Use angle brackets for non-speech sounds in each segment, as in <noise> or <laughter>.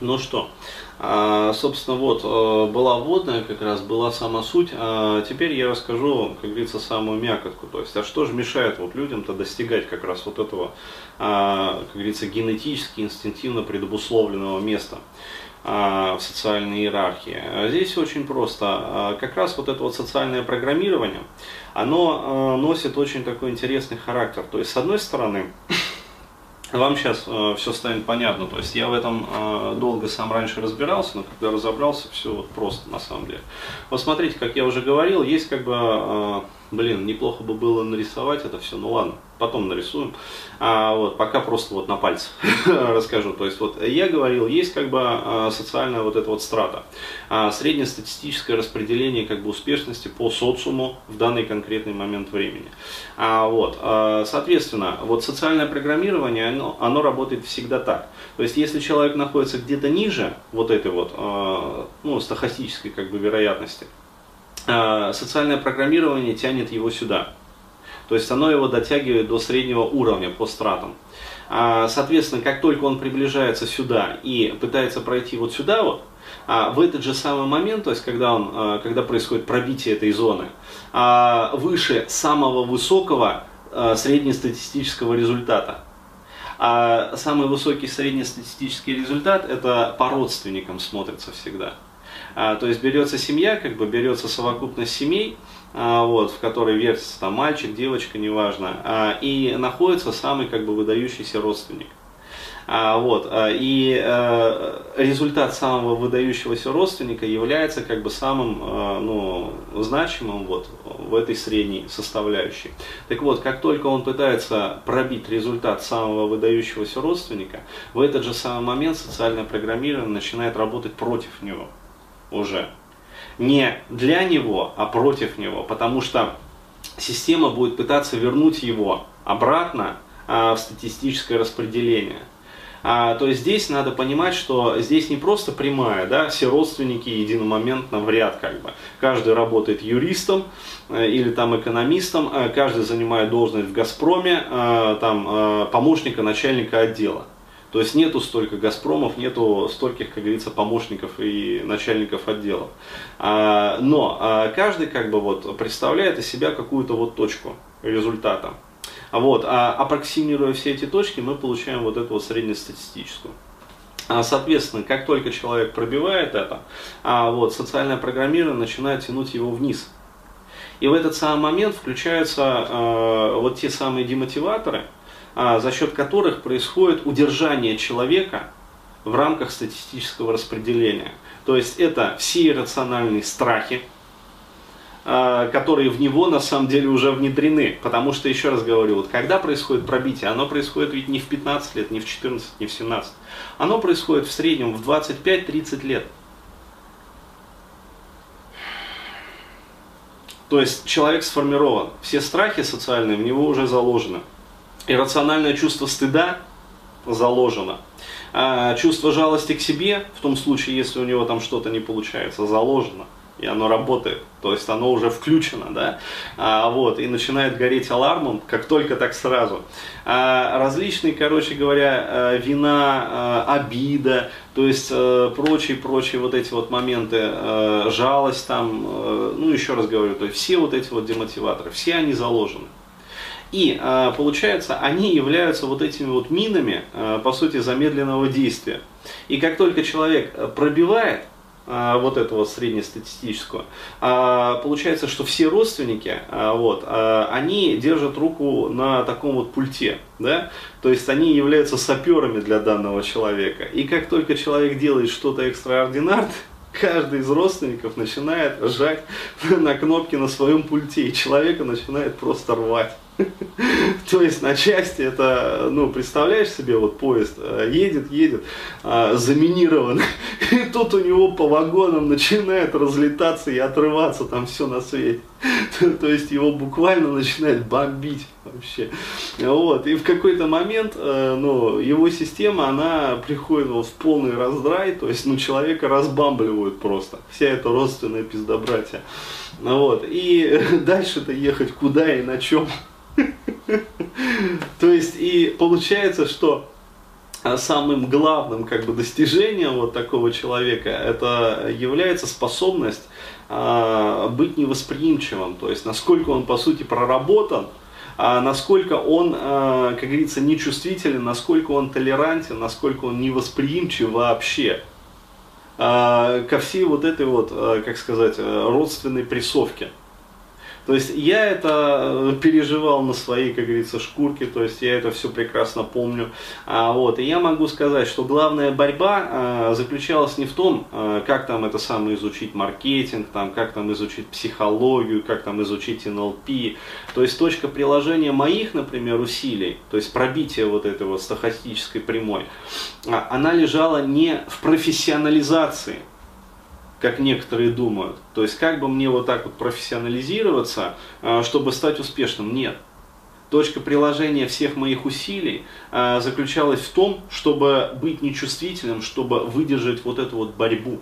Ну что, а, собственно, вот э, была вводная, как раз была сама суть. А теперь я расскажу, как говорится, самую мякотку. То есть, а что же мешает вот людям-то достигать как раз вот этого, а, как говорится, генетически, инстинктивно предобусловленного места в социальной иерархии. Здесь очень просто. Как раз вот это вот социальное программирование, оно носит очень такой интересный характер. То есть, с одной стороны, вам сейчас э, все станет понятно. То есть я в этом э, долго сам раньше разбирался, но когда разобрался, все вот просто на самом деле. Вот смотрите, как я уже говорил, есть как бы, э, блин, неплохо бы было нарисовать это все, ну ладно потом нарисуем. А, вот, пока просто вот на пальцах <laughs> расскажу. То есть вот я говорил, есть как бы а, социальная вот эта вот страта. А, среднестатистическое распределение как бы успешности по социуму в данный конкретный момент времени. А, вот, а, соответственно, вот социальное программирование, оно, оно работает всегда так. То есть если человек находится где-то ниже вот этой вот, а, ну, стахастической как бы вероятности, социальное программирование тянет его сюда. То есть оно его дотягивает до среднего уровня по стратам. А, соответственно, как только он приближается сюда и пытается пройти вот сюда вот, а, в этот же самый момент, то есть когда, он, а, когда происходит пробитие этой зоны, выше самого высокого среднестатистического результата. А самый высокий среднестатистический результат это по родственникам смотрится всегда. То есть берется семья, как бы берется совокупность семей, а, вот, в которой вертится там мальчик, девочка, неважно, а, и находится самый как бы выдающийся родственник. А, вот, и результат самого выдающегося родственника является как бы самым ну, значимым вот, в этой средней составляющей. Так вот, как только он пытается пробить результат самого выдающегося родственника, в этот же самый момент социальное программирование начинает работать против него уже не для него, а против него, потому что система будет пытаться вернуть его обратно а, в статистическое распределение. А, то есть здесь надо понимать, что здесь не просто прямая, да, все родственники единомоментно в ряд как бы. Каждый работает юристом э, или там экономистом, э, каждый занимает должность в Газпроме, э, там помощника начальника отдела. То есть нету столько Газпромов, нету стольких, как говорится, помощников и начальников отделов. А, но а, каждый как бы вот представляет из себя какую-то вот точку результата. Вот, а аппроксимируя все эти точки, мы получаем вот эту вот среднестатистическую. А, соответственно, как только человек пробивает это, а, вот, социальное программирование начинает тянуть его вниз. И в этот самый момент включаются э, вот те самые демотиваторы, а, за счет которых происходит удержание человека в рамках статистического распределения. То есть это все иррациональные страхи, а, которые в него на самом деле уже внедрены. Потому что, еще раз говорю, вот когда происходит пробитие, оно происходит ведь не в 15 лет, не в 14, не в 17. Оно происходит в среднем в 25-30 лет. То есть человек сформирован, все страхи социальные в него уже заложены. Иррациональное чувство стыда заложено. А чувство жалости к себе, в том случае, если у него там что-то не получается, заложено. И оно работает, то есть оно уже включено, да, а, вот, и начинает гореть алармом, как только так сразу. А, различные, короче говоря, э, вина, э, обида, то есть э, прочие-прочие вот эти вот моменты, жалость там, ну еще раз говорю, то есть все вот эти вот демотиваторы, все они заложены. И а, получается, они являются вот этими вот минами, а, по сути, замедленного действия. И как только человек э, пробивает а, вот этого среднестатистического, получается, что все родственники, вот, они держат руку на таком вот пульте, да, то есть они являются саперами для данного человека. И как только человек делает что-то экстраординарное, <laughs> каждый из родственников начинает жать <laughs> на кнопки на своем пульте, и человека начинает просто рвать. <laughs> То есть на части это, ну, представляешь себе, вот поезд э, едет, едет, а, заминирован, <laughs> и тут у него по вагонам начинает разлетаться и отрываться там все на свете. То есть его буквально начинает бомбить вообще. Вот. И в какой-то момент, э, ну, его система, она приходит в полный раздрай, то есть, ну, человека разбамбливают просто. Вся эта родственная пиздобратья. Вот. И <laughs> дальше-то ехать куда и на чем. <laughs> То есть, и получается, что а самым главным как бы достижением вот такого человека это является способность э, быть невосприимчивым, то есть насколько он по сути проработан, а насколько он, э, как говорится, нечувствителен, насколько он толерантен, насколько он невосприимчив вообще ко всей вот этой вот, как сказать, родственной прессовке. То есть я это э, переживал на своей, как говорится, шкурке, то есть я это все прекрасно помню. А, вот, и я могу сказать, что главная борьба а, заключалась не в том, а, как там это самое изучить маркетинг, там, как там изучить психологию, как там изучить НЛП. То есть точка приложения моих, например, усилий, то есть пробитие вот этой вот стахастической прямой, а, она лежала не в профессионализации как некоторые думают. То есть как бы мне вот так вот профессионализироваться, а, чтобы стать успешным? Нет. Точка приложения всех моих усилий а, заключалась в том, чтобы быть нечувствительным, чтобы выдержать вот эту вот борьбу.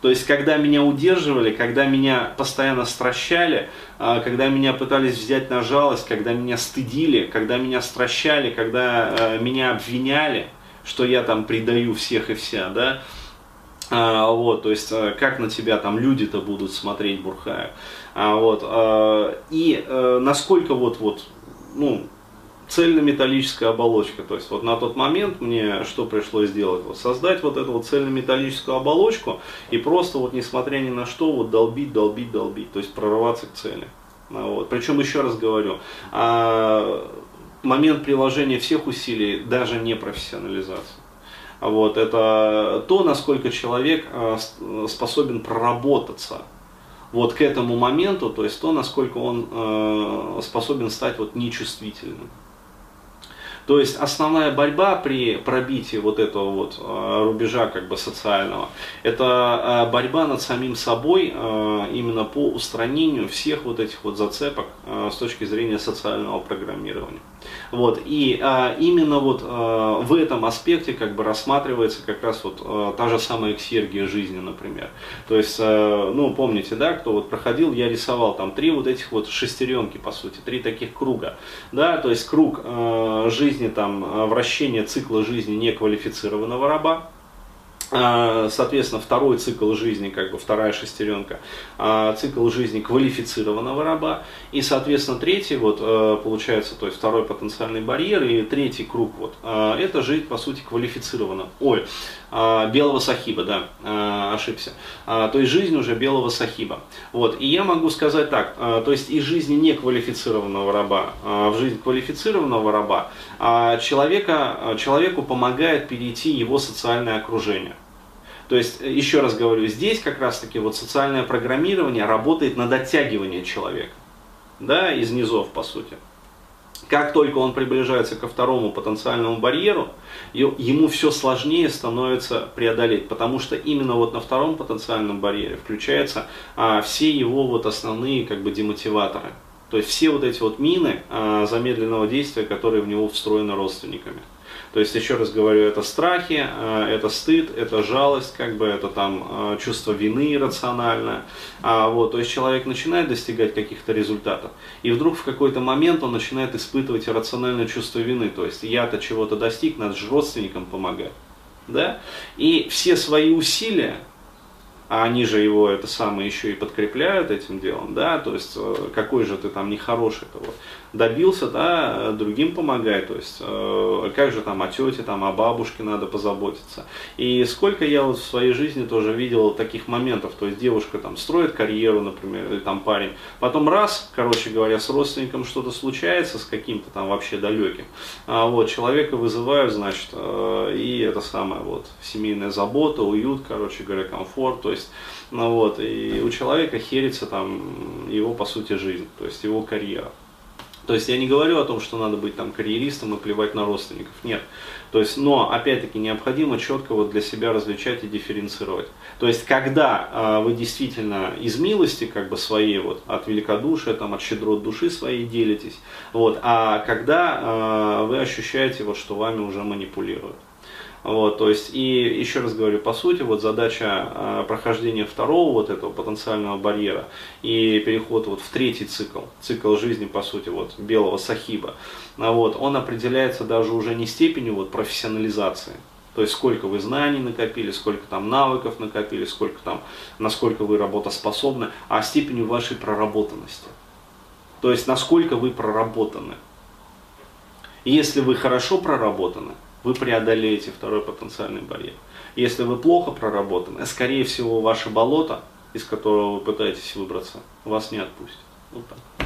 То есть, когда меня удерживали, когда меня постоянно стращали, а, когда меня пытались взять на жалость, когда меня стыдили, когда меня стращали, когда меня обвиняли, что я там предаю всех и вся, да, а, вот, то есть, э, как на тебя там люди-то будут смотреть, Бурхая. А, вот, а, и а, насколько вот, вот, ну, цельнометаллическая оболочка. То есть вот на тот момент мне что пришлось сделать? Вот создать вот эту вот цельнометаллическую оболочку и просто вот несмотря ни на что вот долбить, долбить, долбить. То есть прорываться к цели. Вот. Причем еще раз говорю, момент приложения всех усилий даже не профессионализация. Вот, это то, насколько человек э, способен проработаться вот к этому моменту, то есть то, насколько он э, способен стать вот нечувствительным. То есть основная борьба при пробитии вот этого вот э, рубежа как бы социального, это борьба над самим собой именно по устранению всех вот этих вот зацепок с точки зрения социального программирования. Вот, и именно вот в этом аспекте как бы рассматривается как раз вот та же самая эксергия жизни, например. То есть, ну, помните, да, кто вот проходил, я рисовал там три вот этих вот шестеренки, по сути, три таких круга, да, то есть круг жизни, там, вращение цикла жизни неквалифицированного раба, соответственно, второй цикл жизни, как бы вторая шестеренка, а, цикл жизни квалифицированного раба, и, соответственно, третий, вот, э, получается, то есть второй потенциальный барьер, и третий круг, вот, а, это жить, по сути, квалифицированно. Ой, белого сахиба, да, ошибся. То есть жизнь уже белого сахиба. Вот, и я могу сказать так, то есть из жизни неквалифицированного раба в жизнь квалифицированного раба человека, человеку помогает перейти его социальное окружение. То есть, э, еще раз говорю, здесь как раз-таки вот социальное программирование работает на дотягивание человека, да, из низов, по сути. Как только он приближается ко второму потенциальному барьеру, ему все сложнее становится преодолеть, потому что именно вот на втором потенциальном барьере включаются а, все его вот основные как бы демотиваторы. То есть все вот эти вот мины а, замедленного действия, которые в него встроены родственниками. То есть, еще раз говорю, это страхи, э, это стыд, это жалость, как бы это там э, чувство вины иррациональное. А, вот, то есть человек начинает достигать каких-то результатов, и вдруг в какой-то момент он начинает испытывать иррациональное чувство вины. То есть я-то чего-то достиг, надо же родственникам помогать. Да? И все свои усилия, а они же его это самое еще и подкрепляют этим делом, да, то есть э, какой же ты там нехороший-то вот добился, да, другим помогай, то есть э, как же там о тете, там о бабушке надо позаботиться. И сколько я вот в своей жизни тоже видел таких моментов, то есть девушка там строит карьеру, например, или там парень, потом раз, короче говоря, с родственником что-то случается, с каким-то там вообще далеким, а вот человека вызывают, значит, э, и это самое вот семейная забота, уют, короче говоря, комфорт, то есть ну вот, и у человека херится там его, по сути, жизнь, то есть его карьера. То есть я не говорю о том, что надо быть там карьеристом и плевать на родственников, нет. То есть, но опять-таки необходимо четко вот для себя различать и дифференцировать. То есть, когда э, вы действительно из милости, как бы своей вот, от великодушия, там, от щедрот души своей делитесь, вот, а когда э, вы ощущаете, вот, что вами уже манипулируют. Вот, то есть, и еще раз говорю, по сути, вот задача э, прохождения второго вот этого потенциального барьера и переход вот в третий цикл, цикл жизни, по сути, вот белого сахиба, вот, он определяется даже уже не степенью вот профессионализации, то есть сколько вы знаний накопили, сколько там навыков накопили, сколько там, насколько вы работоспособны, а степенью вашей проработанности. То есть насколько вы проработаны. Если вы хорошо проработаны, вы преодолеете второй потенциальный барьер. Если вы плохо проработаны, скорее всего, ваше болото, из которого вы пытаетесь выбраться, вас не отпустит. Вот так.